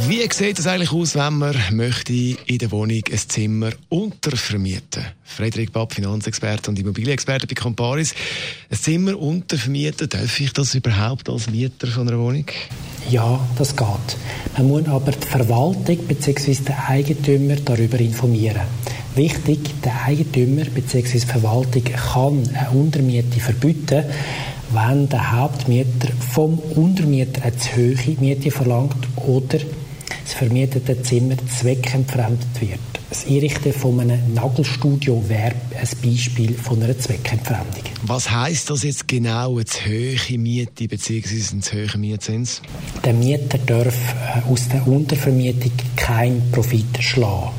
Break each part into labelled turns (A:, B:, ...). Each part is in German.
A: wie sieht es eigentlich aus, wenn man möchte in der Wohnung ein Zimmer untervermieten? Frederik Bapp, Finanzexperte und Immobilienexperte bei Comparis. Ein Zimmer untervermieten, darf ich das überhaupt als Mieter von einer Wohnung?
B: Ja, das geht. Man muss aber die Verwaltung bzw. den Eigentümer darüber informieren. Wichtig, der Eigentümer bzw. die Verwaltung kann eine Untermiete verbieten, wenn der Hauptmieter vom Untermieter eine zu hohe Miete verlangt oder vermietete Zimmer zweckentfremdet wird. Das Einrichten von einem Nagelstudio wäre ein Beispiel von einer Zweckentfremdung.
A: Was heißt das jetzt genau, eine zu hohe Miete bzw. ein zu hoher Mietzins?
B: Der Mieter darf äh, aus der Untervermietung keinen Profit schlagen.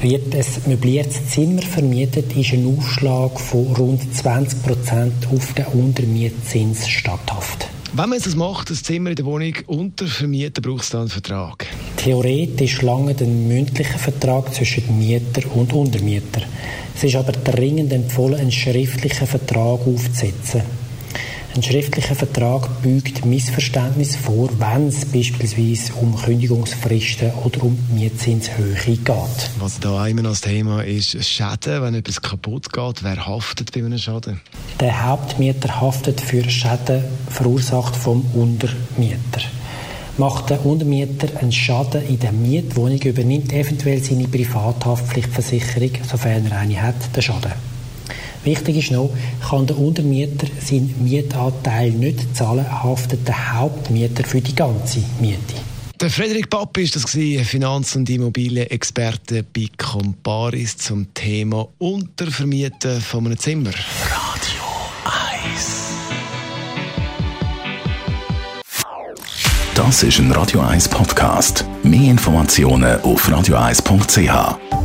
B: Wird ein möbliertes Zimmer vermietet, ist ein Aufschlag von rund 20% auf den Untermietzins statthaft.
A: Wenn man das macht, das Zimmer in der Wohnung untervermieten, braucht es dann einen Vertrag?
B: Theoretisch lange den mündlichen Vertrag zwischen Mieter und Untermieter. Es ist aber dringend empfohlen, einen schriftlichen Vertrag aufzusetzen. Ein schriftlicher Vertrag bügt Missverständnis vor, wenn es beispielsweise um Kündigungsfristen oder um Mietzinshöhe geht.
A: Was da immer noch das Thema ist, Schäden, wenn etwas kaputt geht, wer haftet bei einem Schaden?
B: Der Hauptmieter haftet für Schäden verursacht vom Untermieter. Macht der Untermieter einen Schaden in der Mietwohnung, übernimmt eventuell seine Privathaftpflichtversicherung, sofern er eine hat, den Schaden. Wichtig ist noch, kann der Untermieter seinen Mietanteil nicht zahlen, haftet der Hauptmieter für die ganze Miete.
A: Der Frederik Papp ist das gewesen, Finanz- und Immobilienexperte bei Comparis zum Thema Untervermieten von einem Zimmer.
C: Radio 1 Das ist ein Radio 1 Podcast. Mehr Informationen auf radio1.ch.